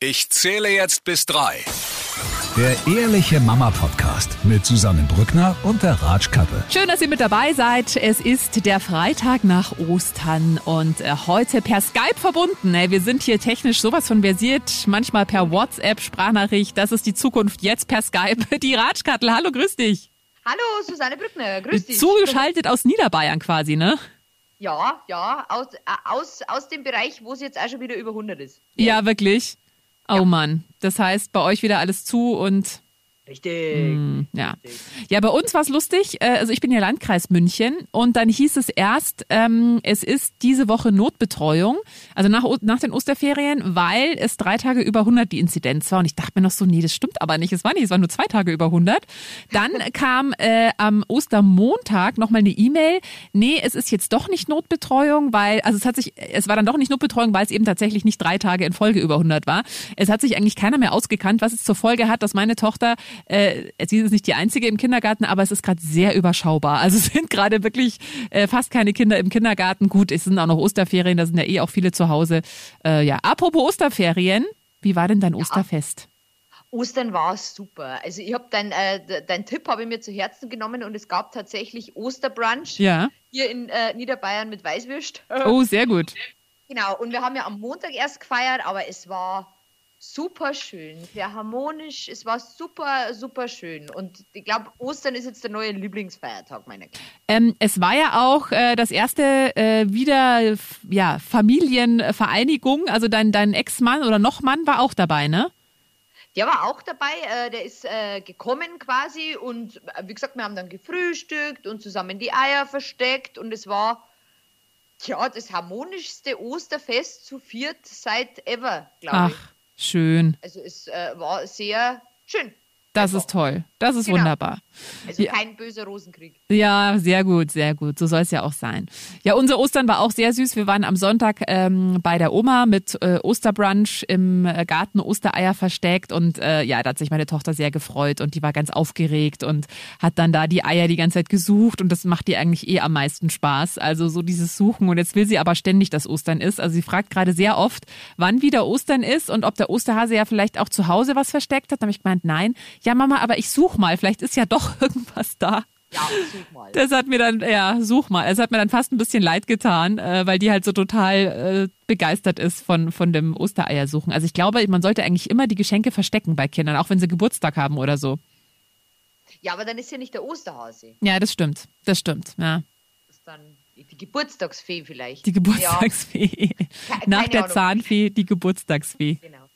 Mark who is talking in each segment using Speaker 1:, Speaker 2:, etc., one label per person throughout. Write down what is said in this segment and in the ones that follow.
Speaker 1: Ich zähle jetzt bis drei.
Speaker 2: Der Ehrliche Mama Podcast mit Susanne Brückner und der Ratschkappe.
Speaker 3: Schön, dass ihr mit dabei seid. Es ist der Freitag nach Ostern und äh, heute per Skype verbunden. Wir sind hier technisch sowas von versiert, manchmal per WhatsApp, Sprachnachricht. Das ist die Zukunft jetzt per Skype. Die Ratschkattel, hallo, grüß dich.
Speaker 4: Hallo, Susanne Brückner, grüß dich.
Speaker 3: Zugeschaltet aus Niederbayern quasi, ne?
Speaker 4: Ja, ja, aus, äh, aus, aus dem Bereich, wo es jetzt auch schon wieder über 100 ist.
Speaker 3: Ja, wirklich. Oh ja. Mann. Das heißt, bei euch wieder alles zu und
Speaker 4: Richtig.
Speaker 3: Mm, ja. ja, bei uns war es lustig. Äh, also ich bin ja Landkreis München und dann hieß es erst, ähm, es ist diese Woche Notbetreuung, also nach, nach den Osterferien, weil es drei Tage über 100 die Inzidenz war. Und ich dachte mir noch so, nee, das stimmt aber nicht. Es war nicht, es war nur zwei Tage über 100. Dann kam äh, am Ostermontag nochmal eine E-Mail. Nee, es ist jetzt doch nicht Notbetreuung, weil, also es hat sich, es war dann doch nicht Notbetreuung, weil es eben tatsächlich nicht drei Tage in Folge über 100 war. Es hat sich eigentlich keiner mehr ausgekannt, was es zur Folge hat, dass meine Tochter äh, sie ist nicht die einzige im Kindergarten, aber es ist gerade sehr überschaubar. Also es sind gerade wirklich äh, fast keine Kinder im Kindergarten. Gut, es sind auch noch Osterferien, da sind ja eh auch viele zu Hause. Äh, ja, apropos Osterferien, wie war denn dein ja. Osterfest?
Speaker 4: Ostern war super. Also ich habe dein, äh, dein Tipp habe ich mir zu Herzen genommen und es gab tatsächlich Osterbrunch
Speaker 3: ja.
Speaker 4: hier in äh, Niederbayern mit Weißwürst.
Speaker 3: Oh, sehr gut.
Speaker 4: Genau, und wir haben ja am Montag erst gefeiert, aber es war super schön, sehr harmonisch. Es war super, super schön. Und ich glaube, Ostern ist jetzt der neue Lieblingsfeiertag meiner Kinder.
Speaker 3: Ähm, es war ja auch äh, das erste äh, wieder ja, Familienvereinigung. Also dein, dein Ex-Mann oder noch Mann war auch dabei, ne?
Speaker 4: Der war auch dabei, äh, der ist äh, gekommen quasi und äh, wie gesagt, wir haben dann gefrühstückt und zusammen die Eier versteckt und es war ja das harmonischste Osterfest zu viert seit ever, glaube ich.
Speaker 3: Schön.
Speaker 4: Also es äh, war sehr schön.
Speaker 3: Das ist toll. Das ist genau. wunderbar.
Speaker 4: Also ja. kein böser Rosenkrieg.
Speaker 3: Ja, sehr gut, sehr gut. So soll es ja auch sein. Ja, unser Ostern war auch sehr süß. Wir waren am Sonntag ähm, bei der Oma mit äh, Osterbrunch im äh, Garten Ostereier versteckt und äh, ja, da hat sich meine Tochter sehr gefreut und die war ganz aufgeregt und hat dann da die Eier die ganze Zeit gesucht und das macht ihr eigentlich eh am meisten Spaß. Also so dieses Suchen und jetzt will sie aber ständig, dass Ostern ist. Also sie fragt gerade sehr oft, wann wieder Ostern ist und ob der Osterhase ja vielleicht auch zu Hause was versteckt hat. Da habe ich gemeint, nein. Ja, Mama, aber ich suche mal, vielleicht ist ja doch irgendwas da.
Speaker 4: Ja, such mal.
Speaker 3: Das hat mir dann, ja, such mal. Es hat mir dann fast ein bisschen leid getan, äh, weil die halt so total äh, begeistert ist von, von dem Ostereiersuchen. Also ich glaube, man sollte eigentlich immer die Geschenke verstecken bei Kindern, auch wenn sie Geburtstag haben oder so.
Speaker 4: Ja, aber dann ist ja nicht der Osterhase.
Speaker 3: Ja, das stimmt. Das stimmt, ja.
Speaker 4: Das ist dann die Geburtstagsfee vielleicht.
Speaker 3: Die Geburtstagsfee. Ja. Nach der Ahnung. Zahnfee die Geburtstagsfee. Genau.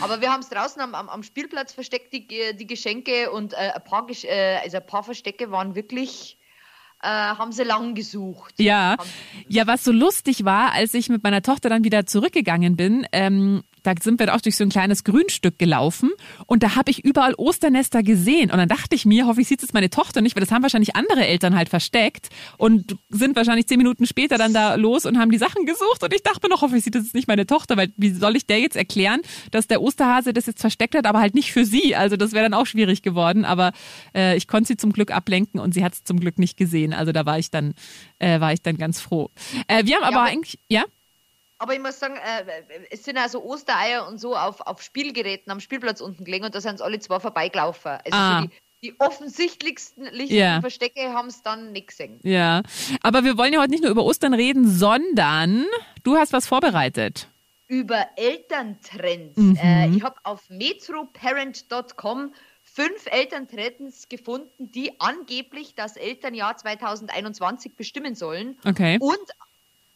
Speaker 4: Aber wir haben es draußen am, am, Spielplatz versteckt, die, die Geschenke, und äh, ein, paar, äh, also ein paar Verstecke waren wirklich äh, haben sie lang gesucht.
Speaker 3: Ja, ja, was so lustig war, als ich mit meiner Tochter dann wieder zurückgegangen bin, ähm, da sind wir auch durch so ein kleines Grünstück gelaufen und da habe ich überall Osternester gesehen. Und dann dachte ich mir, hoffe ich sieht es meine Tochter nicht, weil das haben wahrscheinlich andere Eltern halt versteckt und sind wahrscheinlich zehn Minuten später dann da los und haben die Sachen gesucht. Und ich dachte mir noch, hoffe ich sieht es nicht meine Tochter, weil wie soll ich der jetzt erklären, dass der Osterhase das jetzt versteckt hat, aber halt nicht für sie, also das wäre dann auch schwierig geworden, aber äh, ich konnte sie zum Glück ablenken und sie hat es zum Glück nicht gesehen, also da war ich dann, äh, war ich dann ganz froh. Äh, wir haben aber ja, eigentlich, ja?
Speaker 4: Aber ich muss sagen, äh, es sind also Ostereier und so auf, auf Spielgeräten am Spielplatz unten gelegen und da sind es alle zwei vorbeigelaufen. Also ah. die, die offensichtlichsten lichten ja. Verstecke haben es dann nicht gesehen.
Speaker 3: Ja, aber wir wollen ja heute nicht nur über Ostern reden, sondern du hast was vorbereitet.
Speaker 4: Über Elterntrends. Mhm. Äh, ich habe auf metroparent.com fünf Elterntrends gefunden, die angeblich das Elternjahr 2021 bestimmen sollen.
Speaker 3: Okay.
Speaker 4: Und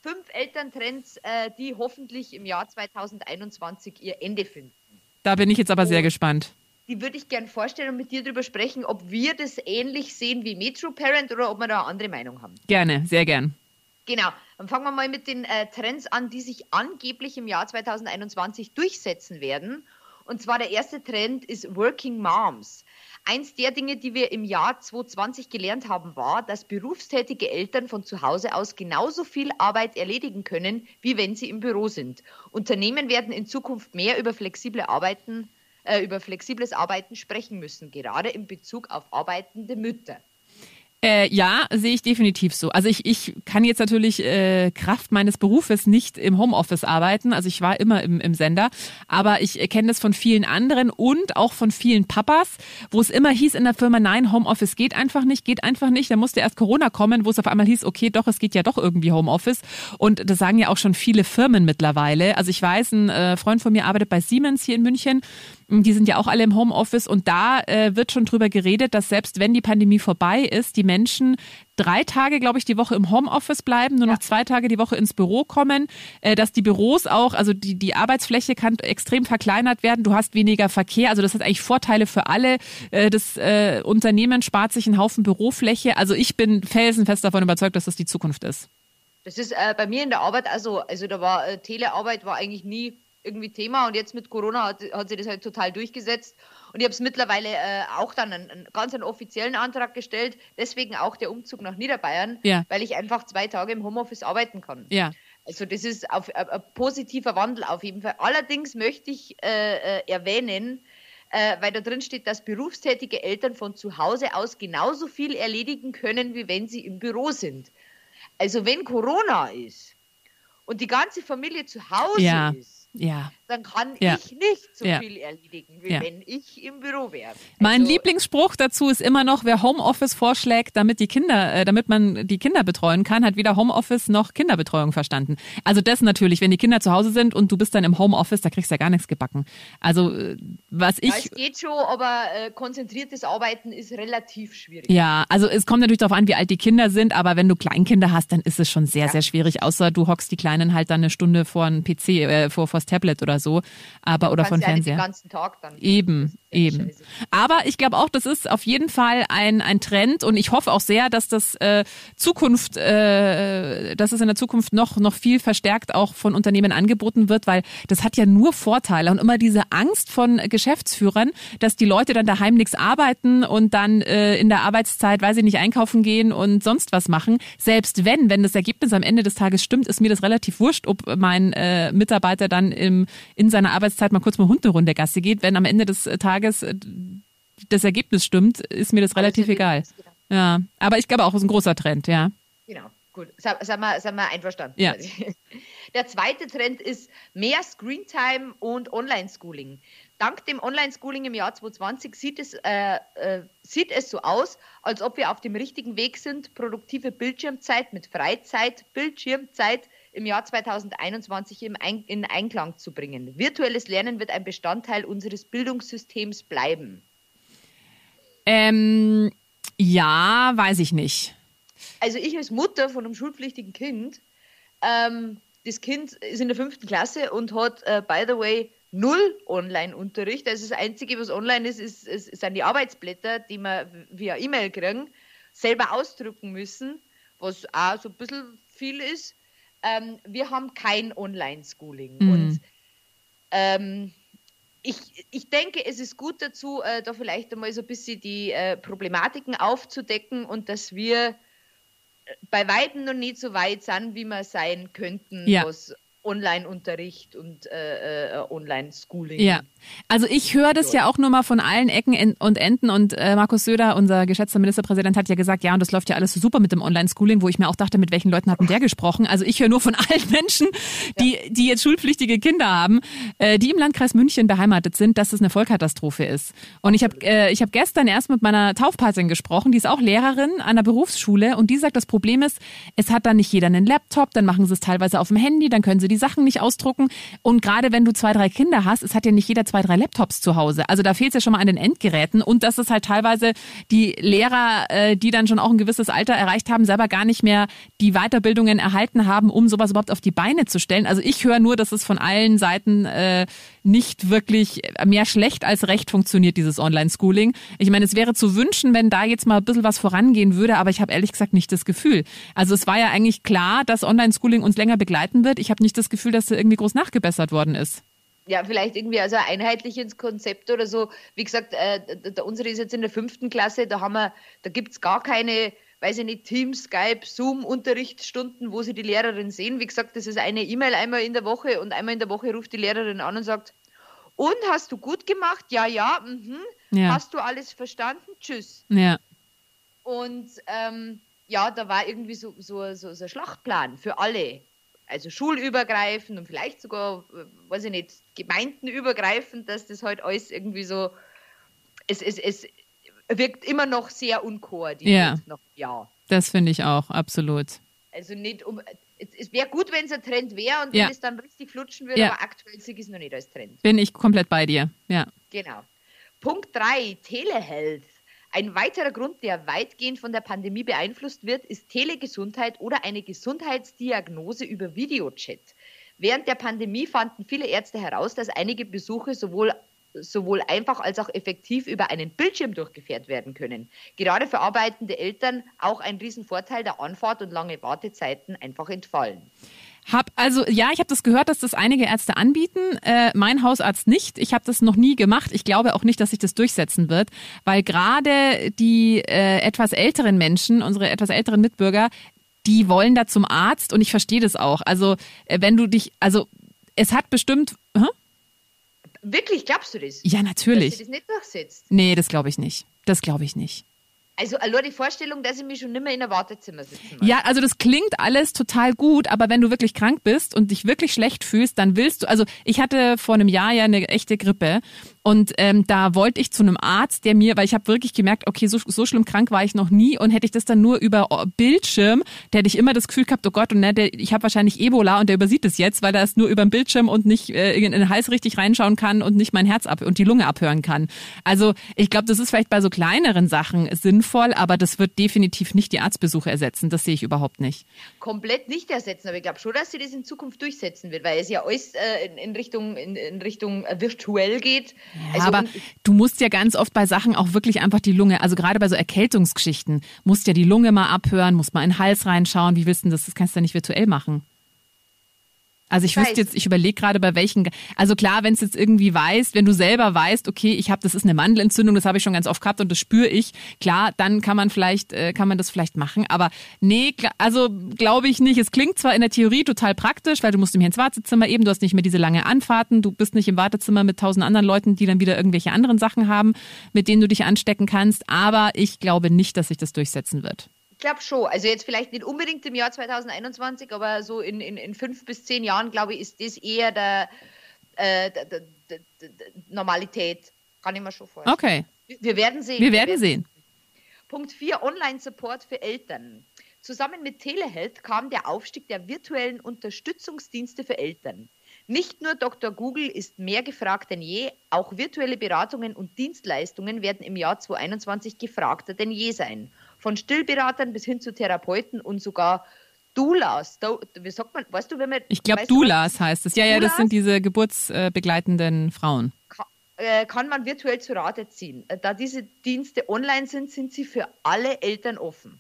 Speaker 4: fünf Elterntrends, äh, die hoffentlich im Jahr 2021 ihr Ende finden.
Speaker 3: Da bin ich jetzt aber sehr gespannt.
Speaker 4: Die würde ich gerne vorstellen und mit dir darüber sprechen, ob wir das ähnlich sehen wie Metro Parent oder ob wir da eine andere Meinung haben.
Speaker 3: Gerne, sehr gern.
Speaker 4: Genau, dann fangen wir mal mit den äh, Trends an, die sich angeblich im Jahr 2021 durchsetzen werden. Und zwar der erste Trend ist Working Moms. Eins der Dinge, die wir im Jahr 2020 gelernt haben, war, dass berufstätige Eltern von zu Hause aus genauso viel Arbeit erledigen können, wie wenn sie im Büro sind. Unternehmen werden in Zukunft mehr über flexible Arbeiten, äh, über flexibles Arbeiten sprechen müssen, gerade in Bezug auf arbeitende Mütter.
Speaker 3: Äh, ja, sehe ich definitiv so. Also ich, ich kann jetzt natürlich äh, Kraft meines Berufes nicht im Homeoffice arbeiten. Also ich war immer im, im Sender, aber ich kenne das von vielen anderen und auch von vielen Papas, wo es immer hieß in der Firma, nein, Homeoffice geht einfach nicht, geht einfach nicht. Da musste erst Corona kommen, wo es auf einmal hieß, okay, doch, es geht ja doch irgendwie Homeoffice. Und das sagen ja auch schon viele Firmen mittlerweile. Also ich weiß, ein äh, Freund von mir arbeitet bei Siemens hier in München die sind ja auch alle im Homeoffice und da äh, wird schon drüber geredet, dass selbst wenn die Pandemie vorbei ist, die Menschen drei Tage, glaube ich, die Woche im Homeoffice bleiben, nur noch zwei Tage die Woche ins Büro kommen, äh, dass die Büros auch, also die, die Arbeitsfläche kann extrem verkleinert werden, du hast weniger Verkehr, also das hat eigentlich Vorteile für alle. Äh, das äh, Unternehmen spart sich einen Haufen Bürofläche. Also ich bin felsenfest davon überzeugt, dass das die Zukunft ist.
Speaker 4: Das ist äh, bei mir in der Arbeit also, also da war äh, Telearbeit war eigentlich nie irgendwie Thema und jetzt mit Corona hat, hat sich das halt total durchgesetzt. Und ich habe es mittlerweile äh, auch dann einen, einen, ganz einen offiziellen Antrag gestellt, deswegen auch der Umzug nach Niederbayern,
Speaker 3: ja.
Speaker 4: weil ich einfach zwei Tage im Homeoffice arbeiten kann.
Speaker 3: Ja.
Speaker 4: Also das ist auf, ein, ein positiver Wandel auf jeden Fall. Allerdings möchte ich äh, äh, erwähnen, äh, weil da drin steht, dass berufstätige Eltern von zu Hause aus genauso viel erledigen können, wie wenn sie im Büro sind. Also wenn Corona ist und die ganze Familie zu Hause
Speaker 3: ja.
Speaker 4: ist,
Speaker 3: ja.
Speaker 4: dann kann
Speaker 3: ja.
Speaker 4: ich nicht so
Speaker 3: ja.
Speaker 4: viel erledigen, wie wenn ich im Büro wäre.
Speaker 3: Mein
Speaker 4: also,
Speaker 3: Lieblingsspruch dazu ist immer noch, wer Homeoffice vorschlägt, damit die Kinder, äh, damit man die Kinder betreuen kann, hat weder Homeoffice noch Kinderbetreuung verstanden. Also das natürlich, wenn die Kinder zu Hause sind und du bist dann im Homeoffice, da kriegst du ja gar nichts gebacken. Also äh, was ich.
Speaker 4: Ja, es geht schon, aber äh, konzentriertes Arbeiten ist relativ schwierig.
Speaker 3: Ja, also es kommt natürlich darauf an, wie alt die Kinder sind, aber wenn du Kleinkinder hast, dann ist es schon sehr, sehr schwierig. Außer du hockst die Kleinen halt dann eine Stunde vor ein PC, äh, vor, vor das Tablet oder so, aber oder von Fernseher.
Speaker 4: Den ganzen Tag dann.
Speaker 3: Eben, eben.
Speaker 4: Scheiße.
Speaker 3: Aber ich glaube auch, das ist auf jeden Fall ein ein Trend und ich hoffe auch sehr, dass das äh, Zukunft, äh, dass es in der Zukunft noch noch viel verstärkt auch von Unternehmen angeboten wird, weil das hat ja nur Vorteile und immer diese Angst von Geschäftsführern, dass die Leute dann daheim nichts arbeiten und dann äh, in der Arbeitszeit, weil sie nicht einkaufen gehen und sonst was machen. Selbst wenn, wenn das Ergebnis am Ende des Tages stimmt, ist mir das relativ wurscht, ob mein äh, Mitarbeiter dann im, in seiner Arbeitszeit mal kurz mal Hunderunde Gasse geht. Wenn am Ende des Tages das Ergebnis stimmt, ist mir das relativ egal.
Speaker 4: Genau.
Speaker 3: Ja, aber ich glaube auch, es ist ein großer Trend, ja.
Speaker 4: Genau, gut. Sind wir, sind wir einverstanden?
Speaker 3: Ja.
Speaker 4: Der zweite Trend ist mehr Screentime und Online-Schooling. Dank dem Online-Schooling im Jahr 2020 sieht es, äh, äh, sieht es so aus, als ob wir auf dem richtigen Weg sind, produktive Bildschirmzeit mit Freizeit, Bildschirmzeit im Jahr 2021 im Ein in Einklang zu bringen. Virtuelles Lernen wird ein Bestandteil unseres Bildungssystems bleiben.
Speaker 3: Ähm, ja, weiß ich nicht.
Speaker 4: Also ich als Mutter von einem schulpflichtigen Kind, ähm, das Kind ist in der fünften Klasse und hat, äh, by the way, null Online-Unterricht. Also das Einzige, was online ist, ist, ist, sind die Arbeitsblätter, die wir via E-Mail kriegen, selber ausdrucken müssen, was auch so ein bisschen viel ist. Ähm, wir haben kein Online-Schooling.
Speaker 3: Mhm.
Speaker 4: Und ähm, ich, ich denke, es ist gut dazu, äh, da vielleicht einmal so ein bisschen die äh, Problematiken aufzudecken und dass wir äh, bei Weitem noch nicht so weit sind, wie wir sein könnten,
Speaker 3: Ja.
Speaker 4: was Online-Unterricht und äh, äh, Online-Schooling.
Speaker 3: Ja, also ich höre das ja auch nur mal von allen Ecken en- und Enden und äh, Markus Söder, unser geschätzter Ministerpräsident, hat ja gesagt, ja, und das läuft ja alles so super mit dem Online-Schooling, wo ich mir auch dachte, mit welchen Leuten hat denn der gesprochen? Also ich höre nur von allen Menschen, die, die jetzt schulpflichtige Kinder haben, äh, die im Landkreis München beheimatet sind, dass es eine Vollkatastrophe ist. Und ich habe äh, ich hab gestern erst mit meiner Taufpatin gesprochen, die ist auch Lehrerin an einer Berufsschule und die sagt, das Problem ist, es hat dann nicht jeder einen Laptop, dann machen sie es teilweise auf dem Handy, dann können sie die Sachen nicht ausdrucken. Und gerade wenn du zwei, drei Kinder hast, es hat ja nicht jeder zwei, drei Laptops zu Hause. Also da fehlt es ja schon mal an den Endgeräten. Und das ist halt teilweise die Lehrer, äh, die dann schon auch ein gewisses Alter erreicht haben, selber gar nicht mehr die Weiterbildungen erhalten haben, um sowas überhaupt auf die Beine zu stellen. Also ich höre nur, dass es von allen Seiten äh, nicht wirklich mehr schlecht als recht funktioniert, dieses Online-Schooling. Ich meine, es wäre zu wünschen, wenn da jetzt mal ein bisschen was vorangehen würde, aber ich habe ehrlich gesagt nicht das Gefühl. Also es war ja eigentlich klar, dass Online-Schooling uns länger begleiten wird. Ich habe nicht das Gefühl, dass da irgendwie groß nachgebessert worden ist.
Speaker 4: Ja, vielleicht irgendwie also ein einheitliches Konzept oder so. Wie gesagt, äh, der, der unsere ist jetzt in der fünften Klasse, da haben wir, da gibt's gar keine, weiß ich nicht, Team, Skype, Zoom, Unterrichtsstunden, wo sie die Lehrerin sehen. Wie gesagt, das ist eine E-Mail einmal in der Woche und einmal in der Woche ruft die Lehrerin an und sagt, und hast du gut gemacht? Ja, ja, mhm.
Speaker 3: Ja.
Speaker 4: Hast du alles verstanden? Tschüss.
Speaker 3: Ja.
Speaker 4: Und ähm, ja, da war irgendwie so, so, so, so ein Schlachtplan für alle. Also schulübergreifend und vielleicht sogar, äh, weiß ich nicht, gemeindenübergreifend, dass das halt alles irgendwie so, es, es, es wirkt immer noch sehr unkoordiniert.
Speaker 3: Ja.
Speaker 4: Noch, ja.
Speaker 3: Das finde ich auch, absolut.
Speaker 4: Also nicht um, es, es wäre gut, wenn es ein Trend wäre und
Speaker 3: Ja.
Speaker 4: wenn es dann richtig flutschen würde,
Speaker 3: Ja.
Speaker 4: aber aktuell sehe ich es noch nicht als Trend.
Speaker 3: Bin ich komplett bei dir. Ja.
Speaker 4: Genau. Punkt 3, Telehealth. Ein weiterer Grund, der weitgehend von der Pandemie beeinflusst wird, ist Telegesundheit oder eine Gesundheitsdiagnose über Videochat. Während der Pandemie fanden viele Ärzte heraus, dass einige Besuche sowohl, sowohl einfach als auch effektiv über einen Bildschirm durchgeführt werden können. Gerade für arbeitende Eltern auch ein Riesenvorteil, da Anfahrt und lange Wartezeiten einfach entfallen.
Speaker 3: Hab also ja, ich habe das gehört, dass das einige Ärzte anbieten. Äh, mein Hausarzt nicht. Ich habe das noch nie gemacht. Ich glaube auch nicht, dass sich das durchsetzen wird, weil gerade die äh, etwas älteren Menschen, unsere etwas älteren Mitbürger, die wollen da zum Arzt und ich verstehe das auch. Also äh, wenn du dich, also es hat bestimmt, hä?
Speaker 4: Wirklich, glaubst du das?
Speaker 3: ja
Speaker 4: Dass
Speaker 3: natürlich.
Speaker 4: sich das nicht durchsetzt?
Speaker 3: Nee, das glaube ich nicht. Das glaube ich nicht.
Speaker 4: Also allein die Vorstellung, dass ich mich schon nimmer in ein Wartezimmer sitzen muss.
Speaker 3: Ja, also das klingt alles total gut, aber wenn du wirklich krank bist und dich wirklich schlecht fühlst, dann willst du, also ich hatte vor einem Jahr ja eine echte Grippe und ähm, da wollte ich zu einem Arzt, der mir, weil ich habe wirklich gemerkt, okay, so, so schlimm krank war ich noch nie und hätte ich das dann nur über oh, Bildschirm, der hätte ich immer das Gefühl gehabt, oh Gott, und ne, der, ich habe wahrscheinlich Ebola und der übersieht es jetzt, weil er es nur über den Bildschirm und nicht äh, in den Hals richtig reinschauen kann und nicht mein Herz ab und die Lunge abhören kann. Also ich glaube, das ist vielleicht bei so kleineren Sachen sinnvoll, aber das wird definitiv nicht die Arztbesuche ersetzen. Das sehe ich überhaupt nicht.
Speaker 4: komplett nicht ersetzen, aber ich glaube schon, dass sie das in Zukunft durchsetzen wird, weil es ja alles äh, in, in Richtung, in, in Richtung äh, virtuell geht.
Speaker 3: Ja,
Speaker 4: Also,
Speaker 3: aber du musst ja ganz oft bei Sachen auch wirklich einfach die Lunge, also gerade bei so Erkältungsgeschichten, musst ja die Lunge mal abhören, musst mal in den Hals reinschauen. Wie willst du denn das? Das kannst du ja nicht virtuell machen. Also ich
Speaker 4: Weiß.
Speaker 3: wüsste jetzt, ich überlege gerade bei welchen, also klar, wenn es jetzt irgendwie weißt, wenn du selber weißt, okay, ich habe, das ist eine Mandelentzündung, das habe ich schon ganz oft gehabt und das spüre ich, klar, dann kann man vielleicht, äh, kann man das vielleicht machen, aber nee, also glaube ich nicht. Es klingt zwar in der Theorie total praktisch, weil du musst nämlich ins Wartezimmer eben, du hast nicht mehr diese lange Anfahrten, du bist nicht im Wartezimmer mit tausend anderen Leuten, die dann wieder irgendwelche anderen Sachen haben, mit denen du dich anstecken kannst, aber ich glaube nicht, dass sich das durchsetzen wird.
Speaker 4: Ich glaube schon. Also jetzt vielleicht nicht unbedingt im Jahr 2021, aber so in, in, in fünf bis zehn Jahren, glaube ich, ist das eher der, äh, der, der, der, der Normalität. Kann ich mir schon vorstellen.
Speaker 3: Okay,
Speaker 4: Wir werden sehen.
Speaker 3: wir werden sehen.
Speaker 4: Punkt 4, Online-Support für Eltern. Zusammen mit Telehealth kam der Aufstieg der virtuellen Unterstützungsdienste für Eltern. Nicht nur Dr. Google ist mehr gefragt denn je, auch virtuelle Beratungen und Dienstleistungen werden im Jahr 2021 gefragter denn je sein. Von Stillberatern bis hin zu Therapeuten und sogar Doulas. Do, wie sagt man, weißt du, wenn man.
Speaker 3: Ich glaube,
Speaker 4: du,
Speaker 3: Doulas heißt es. Ja, ja, das
Speaker 4: Doulas?
Speaker 3: sind diese geburtsbegleitenden Frauen.
Speaker 4: ka- äh, kann man virtuell zu Rate ziehen. Äh, Da diese Dienste online sind, sind sie für alle Eltern offen.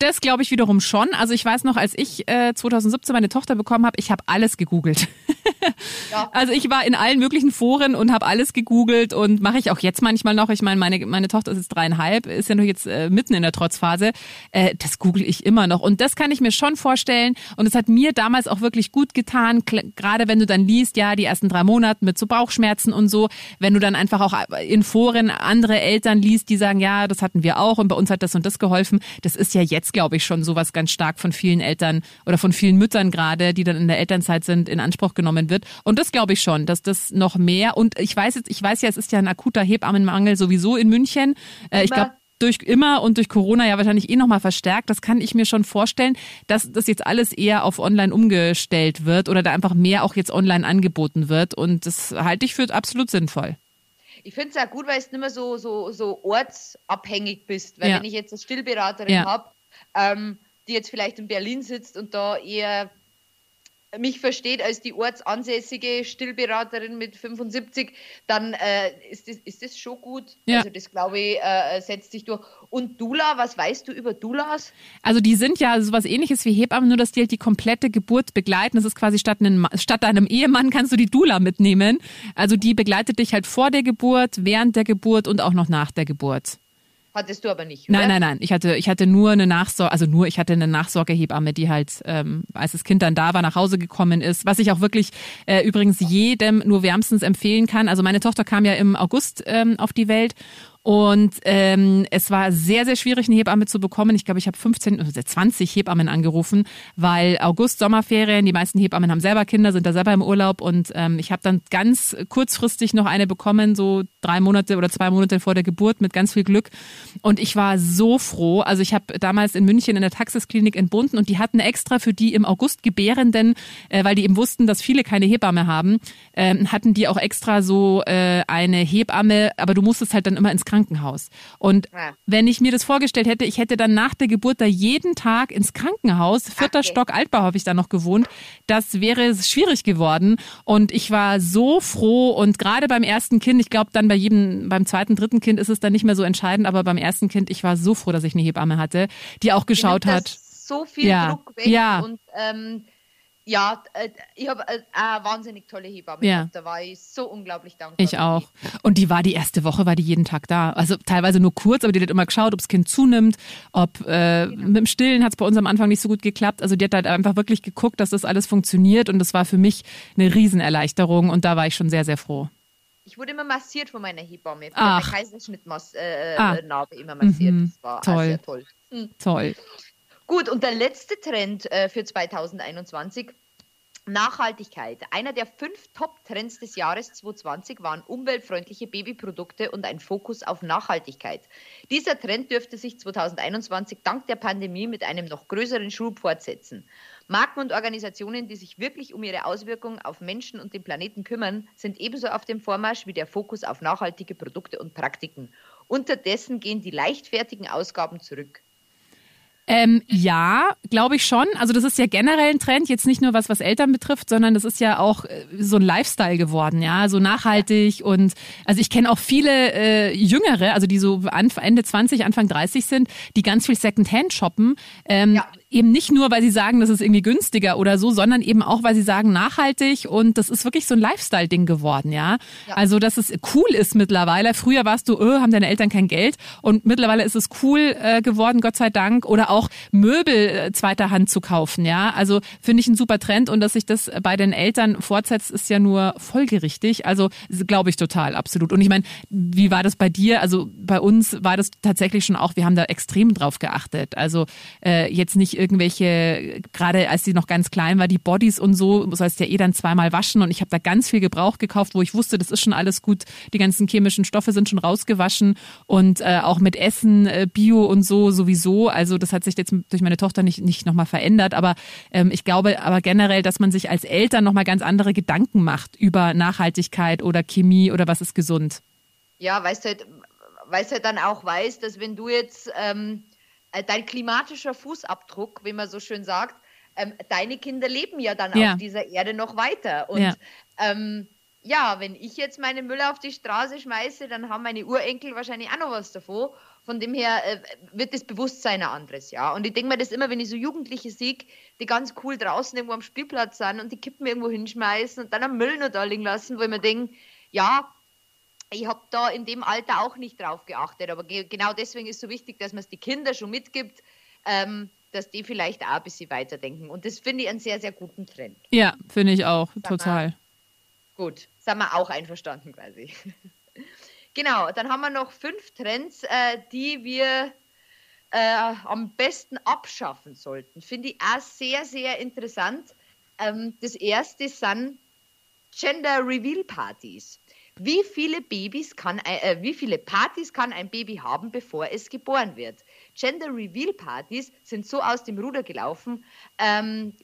Speaker 3: Das glaube ich wiederum schon. Also ich weiß noch, als ich äh, 2017 meine Tochter bekommen habe, ich habe alles gegoogelt. Also ich war in allen möglichen Foren und habe alles gegoogelt und mache ich auch jetzt manchmal noch. Ich meine, meine, meine Tochter ist jetzt dreieinhalb, ist ja noch jetzt äh, mitten in der Trotzphase. Äh, das google ich immer noch. Und das kann ich mir schon vorstellen. Und es hat mir damals auch wirklich gut getan, gerade wenn du dann liest, ja, die ersten drei Monate mit so Bauchschmerzen und so, wenn du dann einfach auch in Foren andere Eltern liest, die sagen, ja, das hatten wir auch und bei uns hat das und das geholfen. Das ist ja jetzt, glaube ich, schon sowas ganz stark von vielen Eltern oder von vielen Müttern gerade, die dann in der Elternzeit sind, in Anspruch genommen wird. Und das glaube ich schon, dass das noch mehr und ich weiß jetzt, ich weiß ja, es ist ja ein akuter Hebammenmangel sowieso in München. Äh, ich glaube, durch immer und durch Corona ja wahrscheinlich eh nochmal verstärkt. Das kann ich mir schon vorstellen, dass das jetzt alles eher auf online umgestellt wird oder da einfach mehr auch jetzt online angeboten wird. Und das halte ich für absolut sinnvoll.
Speaker 4: Ich finde es auch gut, weil du nicht mehr so, so, so ortsabhängig bist. Weil
Speaker 3: Ja.
Speaker 4: wenn ich jetzt eine Stillberaterin
Speaker 3: Ja.
Speaker 4: habe, ähm, die jetzt vielleicht in Berlin sitzt und da eher mich versteht als die ortsansässige Stillberaterin mit 75, dann äh, ist, das, ist das schon gut.
Speaker 3: Ja.
Speaker 4: Also das, glaube ich, äh, setzt sich durch. Und Dula, was weißt du über Dulas?
Speaker 3: Also die sind ja sowas ähnliches wie Hebammen, nur dass die halt die komplette Geburt begleiten. Das ist quasi statt, einem, statt deinem Ehemann kannst du die Dula mitnehmen. Also die begleitet dich halt vor der Geburt, während der Geburt und auch noch nach der Geburt.
Speaker 4: Hattest du aber nicht, oder?
Speaker 3: Nein, nein, nein. Ich hatte, ich hatte nur eine Nachsorge, also nur, ich hatte eine Nachsorgehebamme, die halt, ähm, als das Kind dann da war, nach Hause gekommen ist. Was ich auch wirklich äh, übrigens jedem nur wärmstens empfehlen kann. Also meine Tochter kam ja im August ähm, auf die Welt Und ähm, es war sehr, sehr schwierig, eine Hebamme zu bekommen. Ich glaube, ich habe 15, also 20 Hebammen angerufen, weil August, Sommerferien, die meisten Hebammen haben selber Kinder, sind da selber im Urlaub und ähm, ich habe dann ganz kurzfristig noch eine bekommen, so drei Monate oder zwei Monate vor der Geburt mit ganz viel Glück. Und ich war so froh. Also ich habe damals in München in der Taxisklinik entbunden und die hatten extra für die im August Gebärenden, äh, weil die eben wussten, dass viele keine Hebamme haben, äh, hatten die auch extra so äh, eine Hebamme, aber du musstest halt dann immer ins Krankenhaus. Und
Speaker 4: Ja.
Speaker 3: wenn ich mir das vorgestellt hätte, ich hätte dann nach der Geburt da jeden Tag ins Krankenhaus, vierter
Speaker 4: Okay.
Speaker 3: Stock Altbau habe ich da noch gewohnt, das wäre schwierig geworden. Und ich war so froh und gerade beim ersten Kind, ich glaube dann bei jedem, beim zweiten, dritten Kind ist es dann nicht mehr so entscheidend, aber beim ersten Kind, ich war so froh, dass ich eine Hebamme hatte, die auch geschaut hat.
Speaker 4: So viel
Speaker 3: Ja.
Speaker 4: Druck weg
Speaker 3: Ja.
Speaker 4: und ähm, ja, äh, ich habe äh, eine wahnsinnig tolle Hebamme.
Speaker 3: Ja.
Speaker 4: gehabt. Da war ich so unglaublich dankbar.
Speaker 3: Ich auch. Und die war die erste Woche, war die jeden Tag da. Also teilweise nur kurz, aber die hat immer geschaut, ob das Kind zunimmt, ob äh, mit dem Stillen hat es bei uns am Anfang nicht so gut geklappt. Also die hat halt einfach wirklich geguckt, dass das alles funktioniert und das war für mich eine Riesenerleichterung und da war ich schon sehr, sehr froh.
Speaker 4: Ich wurde immer massiert von meiner Hebamme. Ich
Speaker 3: Ach.
Speaker 4: habe Kaiserschnittnarbe äh,
Speaker 3: Ah.
Speaker 4: äh, Narbe immer massiert.
Speaker 3: Mhm.
Speaker 4: Das war
Speaker 3: Toll.
Speaker 4: sehr toll. Mhm.
Speaker 3: Toll.
Speaker 4: Gut, und der letzte Trend äh, für 2021, Nachhaltigkeit. Einer der fünf Top-Trends des Jahres 2020 waren umweltfreundliche Babyprodukte und ein Fokus auf Nachhaltigkeit. Dieser Trend dürfte sich 2021 dank der Pandemie mit einem noch größeren Schub fortsetzen. Marken und Organisationen, die sich wirklich um ihre Auswirkungen auf Menschen und den Planeten kümmern, sind ebenso auf dem Vormarsch wie der Fokus auf nachhaltige Produkte und Praktiken. Unterdessen gehen die leichtfertigen Ausgaben zurück.
Speaker 3: Ähm, ja, glaube ich schon. Also das ist ja generell ein Trend, jetzt nicht nur was, was Eltern betrifft, sondern das ist ja auch äh, so ein Lifestyle geworden, ja, so nachhaltig und also ich kenne auch viele äh, Jüngere, also die so Anf- Ende 20, Anfang 30 sind, die ganz viel Secondhand shoppen. Ähm,
Speaker 4: Ja.
Speaker 3: Eben nicht nur, weil sie sagen, das ist irgendwie günstiger oder so, sondern eben auch, weil sie sagen, nachhaltig und das ist wirklich so ein Lifestyle-Ding geworden, ja?
Speaker 4: Ja.
Speaker 3: Also, dass es cool ist mittlerweile. Früher warst du, öh, haben deine Eltern kein Geld und mittlerweile ist es cool äh, geworden, Gott sei Dank. Oder auch Möbel äh, zweiter Hand zu kaufen, ja? Also, finde ich ein super Trend und dass sich das bei den Eltern fortsetzt, ist ja nur folgerichtig. Also, glaube ich total, absolut. Und ich meine, wie war das bei dir? Also, bei uns war das tatsächlich schon auch, wir haben da extrem drauf geachtet. Also, äh, jetzt nicht irgendwelche, gerade als sie noch ganz klein war, die Bodies und so, heißt ja eh dann zweimal waschen. Und ich habe da ganz viel Gebrauch gekauft, wo ich wusste, das ist schon alles gut, die ganzen chemischen Stoffe sind schon rausgewaschen. Und äh, auch mit Essen, äh, Bio und so sowieso, also das hat sich jetzt durch meine Tochter nicht, nicht nochmal verändert, aber ähm, ich glaube aber generell, dass man sich als Eltern nochmal ganz andere Gedanken macht über Nachhaltigkeit oder Chemie oder was ist gesund.
Speaker 4: Ja, weißt du halt, weißt halt dann auch weiß, dass wenn du jetzt ähm, äh, dein klimatischer Fußabdruck, wie man so schön sagt, ähm, deine Kinder leben ja dann
Speaker 3: Ja.
Speaker 4: auf dieser Erde noch weiter. Und
Speaker 3: Ja.
Speaker 4: ähm, ja, wenn ich jetzt meine Müll auf die Straße schmeiße, dann haben meine Urenkel wahrscheinlich auch noch was davon. Von dem her äh, wird das Bewusstsein ein anderes, ja. Und ich denke mir das immer, wenn ich so Jugendliche sehe, die ganz cool draußen irgendwo am Spielplatz sind und die Kippen irgendwo hinschmeißen und dann am Müll noch da liegen lassen, wo ich mir denke, ja, ich habe da in dem Alter auch nicht drauf geachtet, aber ge genau deswegen ist so wichtig, dass man es die Kinder schon mitgibt, ähm, dass die vielleicht auch ein bisschen weiterdenken. Und das finde ich einen sehr, sehr guten Trend.
Speaker 3: Ja, finde ich auch,
Speaker 4: mal.
Speaker 3: total.
Speaker 4: Gut, sind wir auch einverstanden quasi. genau, dann haben wir noch fünf Trends, äh, die wir äh, am besten abschaffen sollten. Finde ich auch sehr, sehr interessant. Ähm, das erste sind Gender Reveal Partys. Wie viele Babys kann äh, wie viele Partys kann ein Baby haben, bevor es geboren wird? Gender Reveal Partys sind so aus dem Ruder gelaufen, ähm,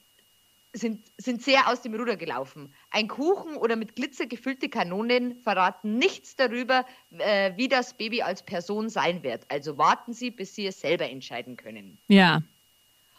Speaker 4: sind, sind sehr aus dem Ruder gelaufen. Ein Kuchen oder mit Glitzer gefüllte Kanonen verraten nichts darüber, äh, wie das Baby als Person sein wird. Also warten Sie, bis Sie es selber entscheiden können.
Speaker 3: Ja.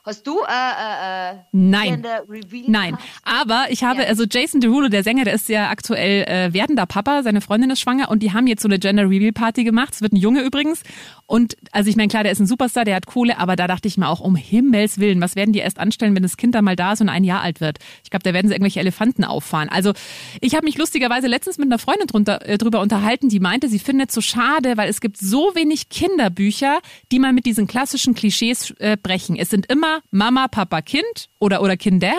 Speaker 4: Hast du äh, äh, äh,
Speaker 3: Nein.
Speaker 4: Gender Reveal
Speaker 3: Nein, aber ich habe,
Speaker 4: Ja.
Speaker 3: also Jason Derulo, der Sänger, der ist ja aktuell äh, werdender Papa, seine Freundin ist schwanger und die haben jetzt so eine Gender Reveal Party gemacht. Es wird ein Junge übrigens. Und also ich meine, klar, der ist ein Superstar, der hat Kohle, aber da dachte ich mir auch, um Himmels Willen, was werden die erst anstellen, wenn das Kind dann mal da ist und ein Jahr alt wird? Ich glaube, da werden sie irgendwelche Elefanten auffahren. Also ich habe mich lustigerweise letztens mit einer Freundin drunter, äh, drüber unterhalten, die meinte, sie findet so schade, weil es gibt so wenig Kinderbücher, die mal mit diesen klassischen Klischees äh, brechen. Es sind immer immer Mama, Papa, Kind oder, oder Kinder.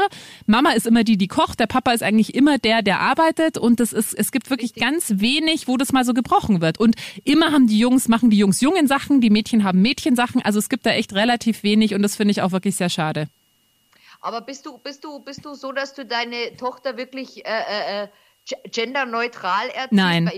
Speaker 3: Mama ist immer die, die kocht. Der Papa ist eigentlich immer der, der arbeitet. Und das ist, es gibt wirklich
Speaker 4: Richtig.
Speaker 3: ganz wenig, wo das mal so gebrochen wird. Und immer haben die Jungs, machen die Jungs jungen Sachen, die Mädchen haben Mädchensachen. Also es gibt da echt relativ wenig und das finde ich auch wirklich sehr schade.
Speaker 4: Aber bist du, bist du, bist du so, dass du deine Tochter wirklich äh, äh, äh, ge- genderneutral erziehst?
Speaker 3: Nein,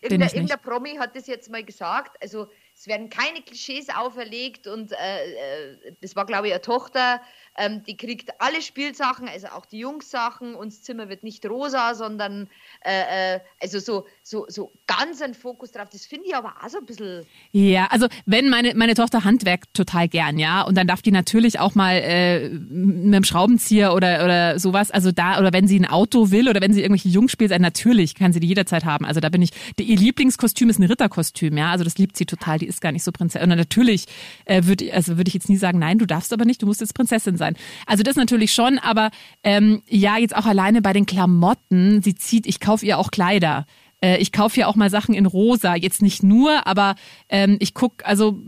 Speaker 4: irgendein, irgendein Promi hat das jetzt mal gesagt. Also es werden keine Klischees auferlegt und äh, äh, das war, glaube ich, eine Tochter, ähm, die kriegt alle Spielsachen, also auch die Jungssachen und das Zimmer wird nicht rosa, sondern äh, äh, also so, so, so ganz ein Fokus drauf. Das finde ich aber auch so ein bisschen.
Speaker 3: Ja, also wenn meine, meine Tochter handwerkt total gern, ja, und dann darf die natürlich auch mal äh, mit dem Schraubenzieher oder, oder sowas, also da, oder wenn sie ein Auto will oder wenn sie irgendwelche Jungspiel natürlich kann sie die jederzeit haben. Also da bin ich, die, ihr Lieblingskostüm ist ein Ritterkostüm, ja, also das liebt sie total, die ist gar nicht so Prinzessin. Und natürlich äh, würde also würde ich jetzt nie sagen, nein, du darfst aber nicht, du musst jetzt Prinzessin sein. Also das natürlich schon, aber ähm, ja, jetzt auch alleine bei den Klamotten, sie zieht, ich kaufe ihr auch Kleider. Äh, Ich kaufe ja auch mal Sachen in rosa, jetzt nicht nur, aber ähm, ich guck, also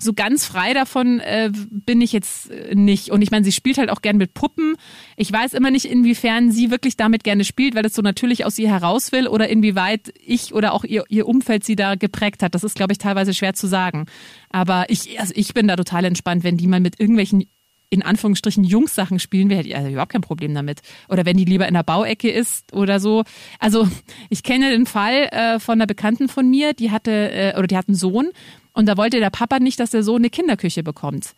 Speaker 3: so ganz frei davon äh, bin ich jetzt nicht. Und ich meine, sie spielt halt auch gern mit Puppen. Ich weiß immer nicht, inwiefern sie wirklich damit gerne spielt, weil es so natürlich aus ihr heraus will oder inwieweit ich oder auch ihr, ihr Umfeld sie da geprägt hat. Das ist, glaube ich, teilweise schwer zu sagen. Aber ich, also ich bin da total entspannt, wenn die mal mit irgendwelchen in Anführungsstrichen Jungs-Sachen spielen, wäre also überhaupt kein Problem damit. Oder wenn die lieber in der Bauecke ist oder so. Also ich kenne den Fall äh, von einer Bekannten von mir, die hatte äh, oder die hat einen Sohn und da wollte der Papa nicht, dass der Sohn eine Kinderküche bekommt.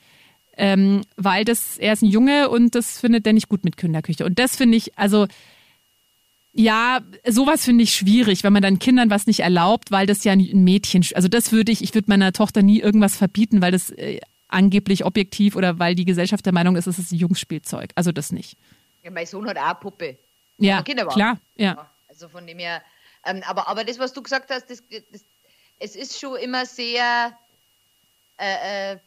Speaker 3: Ähm, weil das, er ist ein Junge und das findet er nicht gut mit Kinderküche. Und das finde ich, also ja, sowas finde ich schwierig, wenn man dann Kindern was nicht erlaubt, weil das ja ein Mädchen, also das würde ich, ich würde meiner Tochter nie irgendwas verbieten, weil das äh, angeblich objektiv oder weil die Gesellschaft der Meinung ist, es ist ein Jungsspielzeug. Also das nicht.
Speaker 4: Ja, mein Sohn hat auch eine Puppe.
Speaker 3: Ja, klar, ja.
Speaker 4: Also von dem her, ähm, aber, aber das, was du gesagt hast, das, das, es ist schon immer sehr, äh, äh,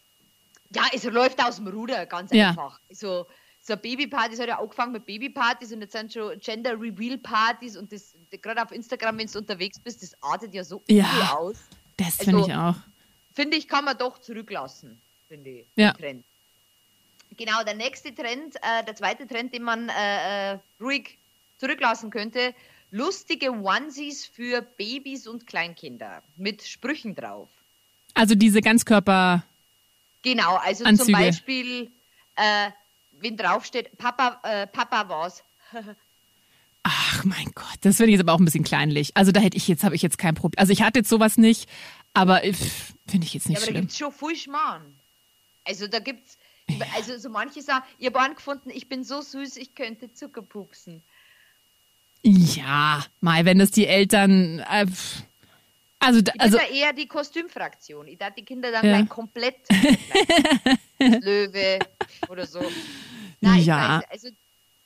Speaker 4: ja, es läuft aus dem Ruder, ganz
Speaker 3: Ja.
Speaker 4: einfach. So, so Babypartys hat ja angefangen mit Babypartys und jetzt sind schon Gender Reveal Partys und das, gerade auf Instagram, wenn du unterwegs bist, das artet ja so
Speaker 3: Ja.
Speaker 4: aus.
Speaker 3: Das
Speaker 4: Also-
Speaker 3: finde ich auch.
Speaker 4: Finde ich, kann man doch zurücklassen, finde ich.
Speaker 3: Ja.
Speaker 4: Trend. Genau, der nächste Trend, äh, der zweite Trend, den man äh, äh, ruhig zurücklassen könnte, lustige Onesies für Babys und Kleinkinder mit Sprüchen drauf.
Speaker 3: Also diese Ganzkörper,
Speaker 4: Genau, also
Speaker 3: Anzüge.
Speaker 4: zum Beispiel, äh, wenn draufsteht, Papa, äh, Papa war's.
Speaker 3: ach mein Gott, das finde ich jetzt aber auch ein bisschen kleinlich. Also da hätte ich jetzt, habe ich jetzt kein Problem. Also ich hatte jetzt sowas nicht, aber äh, finde ich jetzt
Speaker 4: Ja,
Speaker 3: nicht
Speaker 4: aber da
Speaker 3: schlimm.
Speaker 4: gibt's schon viel Schmarrn. Also da gibt's, also so manche sagen, habe einen gefunden, ich bin so süß, ich könnte Zucker pupsen.
Speaker 3: Ja, mal, wenn das die Eltern, äh, also,
Speaker 4: Ich
Speaker 3: also
Speaker 4: bin da eher die Kostümfraktion. Ich darf die Kinder dann
Speaker 3: Ja.
Speaker 4: komplett Löwe oder so. Nein,
Speaker 3: Ja.
Speaker 4: weiß, also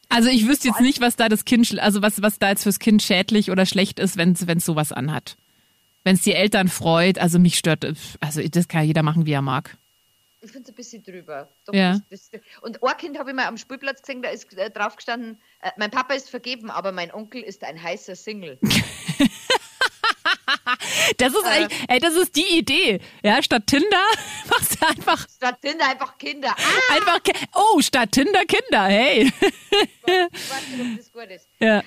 Speaker 3: Also ich wüsste jetzt nicht, was da das Kind, also was, was da jetzt fürs Kind schädlich oder schlecht ist, wenn es sowas anhat. Wenn es die Eltern freut, also mich stört, also das kann jeder machen, wie er mag.
Speaker 4: Ich finde es ein bisschen drüber. Doch,
Speaker 3: Ja.
Speaker 4: das, das, und ein Kind habe ich mal am Spielplatz gesehen, da ist äh, drauf gestanden, äh, mein Papa ist vergeben, aber mein Onkel ist ein heißer Single.
Speaker 3: Das ist eigentlich, ey, das ist die Idee. Ja, statt Tinder machst du einfach,
Speaker 4: Statt Tinder einfach Kinder. Ah,
Speaker 3: einfach, Ki- oh, statt Tinder Kinder, hey.
Speaker 4: warte, ob das gut ist.
Speaker 3: Ja,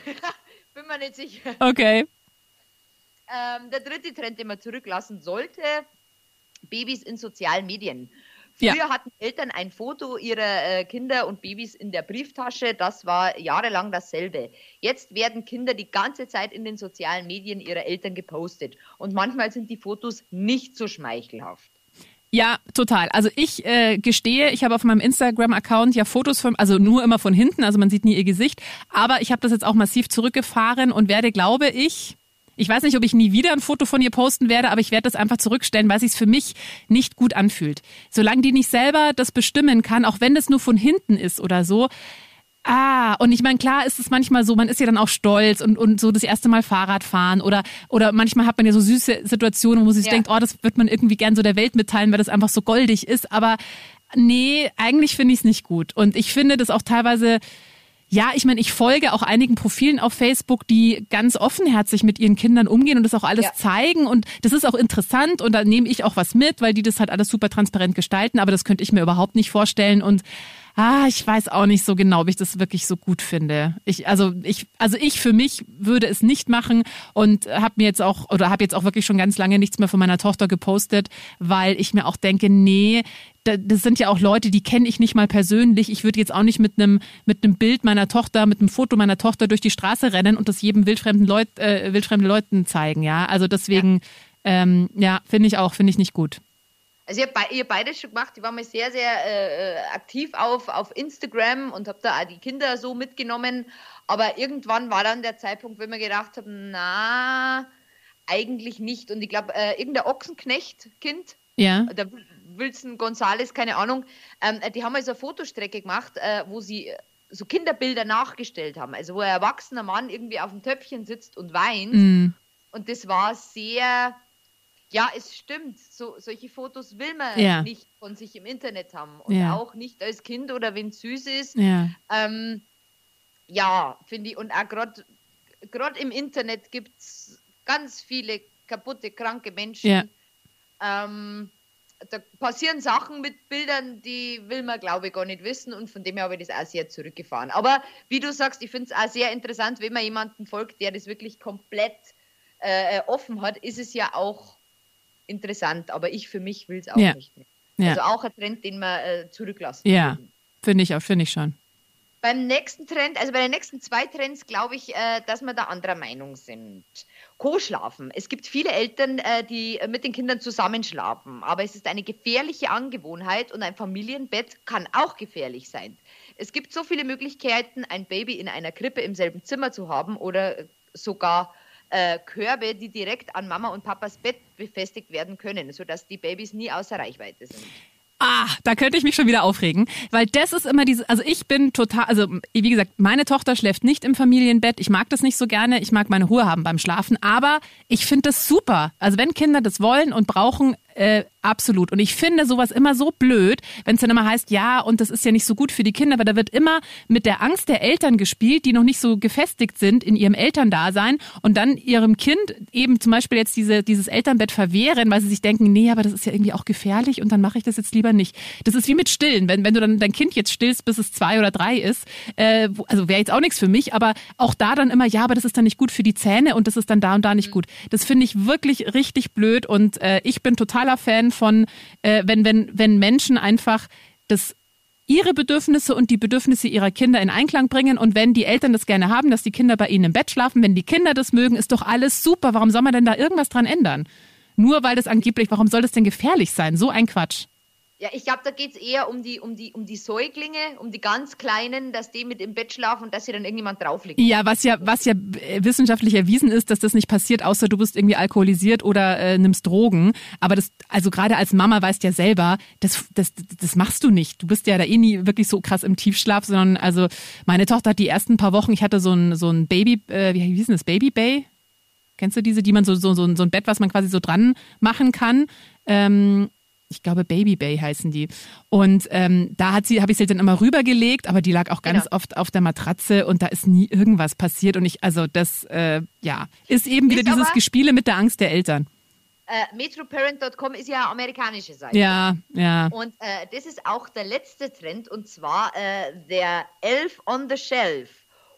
Speaker 4: Bin mir nicht sicher.
Speaker 3: okay.
Speaker 4: Ähm, der dritte Trend, den man zurücklassen sollte, Babys in sozialen Medien.
Speaker 3: Ja.
Speaker 4: Früher hatten Eltern ein Foto ihrer äh, Kinder und Babys in der Brieftasche. Das war jahrelang dasselbe. Jetzt werden Kinder die ganze Zeit in den sozialen Medien ihrer Eltern gepostet. Und manchmal sind die Fotos nicht so schmeichelhaft.
Speaker 3: Ja, total. Also ich äh, gestehe, ich habe auf meinem Instagram-Account ja Fotos von, also nur immer von hinten, also man sieht nie ihr Gesicht. Aber ich habe das jetzt auch massiv zurückgefahren und werde, glaube ich, ich weiß nicht, ob ich nie wieder ein Foto von ihr posten werde, aber ich werde das einfach zurückstellen, weil es für mich nicht gut anfühlt. Solange die nicht selber das bestimmen kann, auch wenn das nur von hinten ist oder so. Ah, und ich meine, klar ist es manchmal so, man ist ja dann auch stolz und, und so das erste Mal Fahrrad fahren oder, oder manchmal hat man ja so süße Situationen, wo man sich
Speaker 4: Ja.
Speaker 3: denkt, oh, das wird man irgendwie gern so der Welt mitteilen, weil das einfach so goldig ist. Aber nee, eigentlich finde ich es nicht gut. Und ich finde das auch teilweise, Ja, ich meine, ich folge auch einigen Profilen auf Facebook, die ganz offenherzig mit ihren Kindern umgehen und das auch alles
Speaker 4: Ja.
Speaker 3: zeigen. Und das ist auch interessant und da nehme ich auch was mit, weil die das halt alles super transparent gestalten. Aber das könnte ich mir überhaupt nicht vorstellen. Und ah, ich weiß auch nicht so genau, ob ich das wirklich so gut finde. Ich, also ich, also ich für mich würde es nicht machen und habe mir jetzt auch oder habe jetzt auch wirklich schon ganz lange nichts mehr von meiner Tochter gepostet, weil ich mir auch denke, nee, da- das sind ja auch Leute, die kenne ich nicht mal persönlich. Ich würde jetzt auch nicht mit einem mit einem Bild meiner Tochter, mit einem Foto meiner Tochter durch die Straße rennen und das jedem wildfremden Leut, äh, wildfremden Leuten zeigen. Ja, also deswegen, ja, ähm, ja finde ich auch, finde ich nicht gut.
Speaker 4: Also ich habe be ihr beides schon gemacht. Ich war mal sehr, sehr äh, äh, aktiv auf, auf Instagram und habe da auch die Kinder so mitgenommen. Aber irgendwann war dann der Zeitpunkt, wo wir gedacht haben, na, eigentlich nicht. Und ich glaube, äh, irgendein Ochsenknecht-Kind,
Speaker 3: Ja,
Speaker 4: der Wilson Gonzales, keine Ahnung, ähm, die haben also eine Fotostrecke gemacht, äh, wo sie äh, so Kinderbilder nachgestellt haben. Also wo ein erwachsener Mann irgendwie auf dem Töpfchen sitzt und weint.
Speaker 3: mm,
Speaker 4: Und das war sehr, ja, es stimmt, so, solche Fotos will man
Speaker 3: Ja.
Speaker 4: nicht von sich im Internet haben. Und
Speaker 3: Ja.
Speaker 4: auch nicht als Kind oder wenn es süß ist.
Speaker 3: ja,
Speaker 4: Ähm, ja, finde ich. Und auch gerade im Internet gibt es ganz viele kaputte, kranke Menschen. Ähm, da passieren Sachen mit Bildern, die will man, glaube ich, gar nicht wissen. Und von dem her habe ich das auch sehr zurückgefahren. Aber wie du sagst, ich finde es auch sehr interessant, wenn man jemanden folgt, der das wirklich komplett äh, offen hat, ist es ja auch interessant. Aber ich für mich will es auch
Speaker 3: Ja.
Speaker 4: nicht mehr.
Speaker 3: ja,
Speaker 4: Also auch ein Trend, den man äh, zurücklassen
Speaker 3: Ja. finde ich auch, finde ich schon.
Speaker 4: Beim nächsten Trend, also bei den nächsten zwei Trends, glaube ich, äh, dass wir da anderer Meinung sind. Co-Schlafen. Es gibt viele Eltern, äh, die mit den Kindern zusammenschlafen, aber es ist eine gefährliche Angewohnheit und ein Familienbett kann auch gefährlich sein. Es gibt so viele Möglichkeiten, ein Baby in einer Krippe im selben Zimmer zu haben oder sogar äh, Körbe, die direkt an Mama und Papas Bett befestigt werden können, sodass die Babys nie außer Reichweite sind.
Speaker 3: Ah, da könnte ich mich schon wieder aufregen, weil das ist immer diese, also ich bin total, also wie gesagt, meine Tochter schläft nicht im Familienbett. Ich mag das nicht so gerne. Ich mag meine Ruhe haben beim Schlafen, aber ich finde das super. Also wenn Kinder das wollen und brauchen, äh, absolut. Und ich finde sowas immer so blöd, wenn es dann immer heißt, ja, und das ist ja nicht so gut für die Kinder, weil da wird immer mit der Angst der Eltern gespielt, die noch nicht so gefestigt sind in ihrem Elterndasein und dann ihrem Kind eben zum Beispiel jetzt diese, dieses Elternbett verwehren, weil sie sich denken, nee, aber das ist ja irgendwie auch gefährlich und dann mache ich das jetzt lieber nicht. Das ist wie mit Stillen. Wenn, wenn du dann dein Kind jetzt stillst, bis es zwei oder drei ist, äh, also wäre jetzt auch nichts für mich, aber auch da dann immer, ja, aber das ist dann nicht gut für die Zähne und das ist dann da und da nicht gut. Das finde ich wirklich richtig blöd und äh, ich bin totaler Fan von, äh, wenn, wenn, wenn Menschen einfach das ihre Bedürfnisse und die Bedürfnisse ihrer Kinder in Einklang bringen. Und wenn die Eltern das gerne haben, dass die Kinder bei ihnen im Bett schlafen, wenn die Kinder das mögen, ist doch alles super. Warum soll man denn da irgendwas dran ändern? Nur weil das angeblich, warum soll das denn gefährlich sein? So ein Quatsch.
Speaker 4: Ja, ich glaube, da geht es eher um die, um, die, um die Säuglinge, um die ganz Kleinen, dass die mit im Bett schlafen und dass sie dann irgendjemand drauflegt.
Speaker 3: Ja, was ja, was ja äh, wissenschaftlich erwiesen ist, dass das nicht passiert, außer du bist irgendwie alkoholisiert oder äh, nimmst Drogen. Aber das, also gerade als Mama weißt ja selber, das, das, das machst du nicht. Du bist ja da eh nie wirklich so krass im Tiefschlaf, sondern also meine Tochter hat die ersten paar Wochen, ich hatte so ein, so ein Baby, äh, wie hieß denn das, Baby Bay? Kennst du diese, die man so, so, so, so ein Bett, was man quasi so dran machen kann? Ähm, ich glaube Baby Bay heißen die. Und ähm, da hat sie, habe ich sie dann immer rübergelegt, aber die lag auch ganz
Speaker 4: Genau.
Speaker 3: oft auf der Matratze und da ist nie irgendwas passiert. Und ich, also das, äh, ja, ist eben wieder
Speaker 4: Ist
Speaker 3: dieses
Speaker 4: aber-
Speaker 3: Gespiele mit der Angst der Eltern.
Speaker 4: Äh, Metroparent.com ist ja amerikanische Seite.
Speaker 3: Ja, ja.
Speaker 4: Und äh, das ist auch der letzte Trend und zwar äh, der Elf on the Shelf.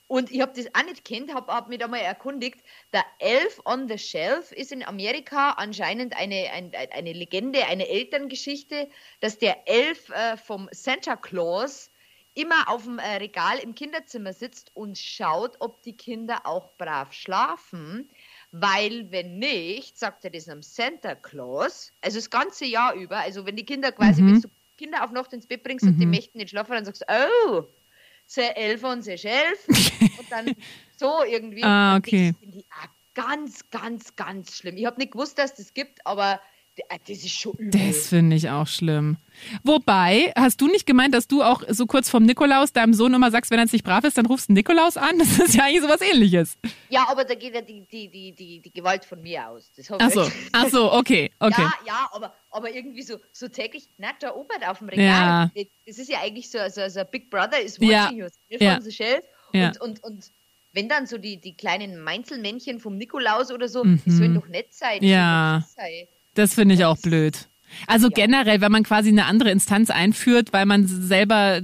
Speaker 4: Und ich habe das auch nicht kennt, habe hab mich da mal erkundigt. Der Elf on the Shelf ist in Amerika anscheinend eine, ein, eine Legende, eine Elterngeschichte, dass der Elf äh, vom Santa Claus immer auf dem äh, Regal im Kinderzimmer sitzt und schaut, ob die Kinder auch brav schlafen. Weil wenn nicht, sagt er das am Santa Claus, also das ganze Jahr über, also wenn die Kinder quasi,
Speaker 3: Mhm.
Speaker 4: wenn du Kinder auf Nacht ins Bett bringst und die möchten nicht schlafen, dann sagst du, oh, sehr elf und sehr elf und dann so irgendwie.
Speaker 3: Ah, okay.
Speaker 4: Ich auch ganz, ganz, ganz schlimm. Ich habe nicht gewusst, dass das gibt, aber das ist schon übel.
Speaker 3: Das finde ich auch schlimm. Wobei, hast du nicht gemeint, dass du auch so kurz vorm Nikolaus deinem Sohn immer sagst, wenn er nicht brav ist, dann rufst du Nikolaus an? Das ist ja eigentlich sowas ähnliches.
Speaker 4: Ja, aber da geht ja die, die, die, die, die Gewalt von mir aus. Das
Speaker 3: Ach so, ach so, okay, okay.
Speaker 4: Ja, ja, aber, aber irgendwie so, so täglich, na, der Obert auf dem Regal.
Speaker 3: Ja.
Speaker 4: Das ist ja eigentlich so, so, so Big Brother is watching
Speaker 3: Ja,
Speaker 4: you.
Speaker 3: ja.
Speaker 4: Von the shelf.
Speaker 3: Ja.
Speaker 4: Und, und, und wenn dann so die, die kleinen Meinzelmännchen vom Nikolaus oder so,
Speaker 3: Mhm.
Speaker 4: die sollen doch nett sein.
Speaker 3: Ja.
Speaker 4: sollen doch nett sein.
Speaker 3: Das finde ich auch blöd. Also
Speaker 4: Ja.
Speaker 3: generell, wenn man quasi eine andere Instanz einführt, weil man selber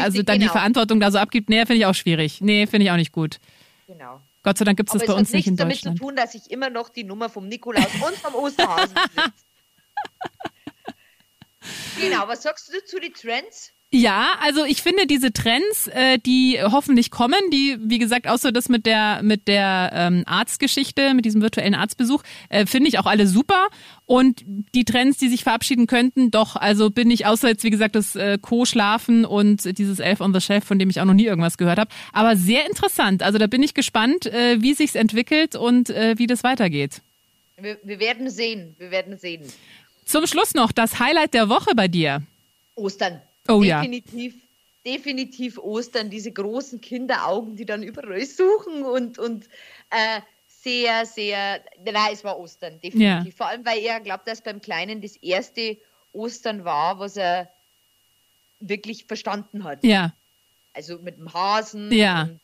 Speaker 3: also dann die
Speaker 4: genau.
Speaker 3: Verantwortung da so abgibt, nee, finde ich auch schwierig. Nee, finde ich auch nicht gut.
Speaker 4: Genau.
Speaker 3: Gott sei Dank gibt es
Speaker 4: Aber
Speaker 3: das
Speaker 4: es
Speaker 3: bei uns
Speaker 4: hat
Speaker 3: nicht
Speaker 4: nichts
Speaker 3: in
Speaker 4: damit
Speaker 3: Deutschland.
Speaker 4: zu tun, dass ich immer noch die Nummer vom Nikolaus und vom Osterhasen besitze. Genau, was sagst du zu den Trends?
Speaker 3: Ja, also ich finde diese Trends, äh, die hoffentlich kommen, die, wie gesagt, außer das mit der mit der ähm, Arztgeschichte, mit diesem virtuellen Arztbesuch, äh, finde ich auch alle super. Und die Trends, die sich verabschieden könnten, doch, also bin ich außer jetzt, wie gesagt, das äh, Co-Schlafen und dieses Elf on the Shelf, von dem ich auch noch nie irgendwas gehört habe. Aber sehr interessant. Also da bin ich gespannt, äh, wie sich's entwickelt und äh, wie das weitergeht.
Speaker 4: Wir, wir werden sehen, wir werden sehen.
Speaker 3: Zum Schluss noch das Highlight der Woche bei dir.
Speaker 4: Ostern.
Speaker 3: Oh ja.
Speaker 4: definitiv, Definitiv Ostern, diese großen Kinderaugen, die dann überall suchen und, und äh, sehr, sehr, nein, es war Ostern, definitiv.
Speaker 3: Ja.
Speaker 4: Vor allem, weil er glaubt, dass beim Kleinen das erste Ostern war, was er wirklich verstanden hat.
Speaker 3: Ja.
Speaker 4: Also mit dem Hasen
Speaker 3: Ja.
Speaker 4: und,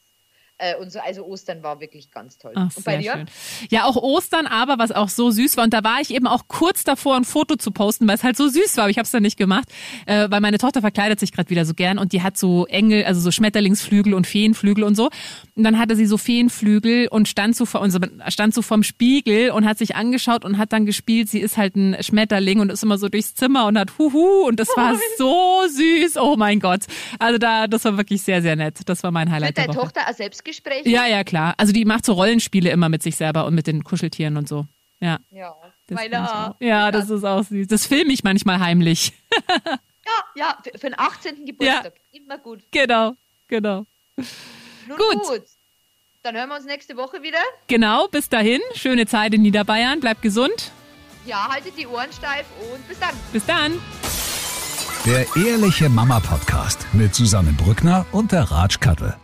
Speaker 4: äh, und so. Also Ostern war wirklich ganz toll.
Speaker 3: Ach,
Speaker 4: und bei dir?
Speaker 3: schön. Ja, auch Ostern, aber was auch so süß war. Und da war ich eben auch kurz davor, ein Foto zu posten, weil es halt so süß war. Aber ich habe es dann nicht gemacht, äh, weil meine Tochter verkleidet sich gerade wieder so gern und die hat so Engel, also so Schmetterlingsflügel und Feenflügel und so. Und dann hatte sie so Feenflügel und stand so vor uns, stand so vorm Spiegel und hat sich angeschaut und hat dann gespielt. Sie ist halt ein Schmetterling und ist immer so durchs Zimmer und hat Huhu und das war so süß. Oh mein Gott. Also da, das war wirklich sehr, sehr nett. Das war mein Highlight
Speaker 4: deiner
Speaker 3: Woche.
Speaker 4: Tochter auch Selbstgespräche?
Speaker 3: Ja, ja, klar. Also die macht so Rollenspiele immer mit sich selber und mit den Kuscheltieren und so. Ja.
Speaker 4: Ja,
Speaker 3: Das
Speaker 4: meine
Speaker 3: ja, das ist auch süß. Das filme ich manchmal heimlich.
Speaker 4: Ja, ja, für, für den 18. Geburtstag. Immer gut.
Speaker 3: genau, genau.
Speaker 4: Nun
Speaker 3: Gut.
Speaker 4: gut. Dann hören wir uns nächste Woche wieder.
Speaker 3: Genau, bis dahin. Schöne Zeit in Niederbayern. Bleibt gesund.
Speaker 4: Ja, haltet die Ohren steif und bis dann.
Speaker 3: Bis dann.
Speaker 2: Der Ehrliche Mama Podcast mit Susanne Brückner und der Ratsch Kattel.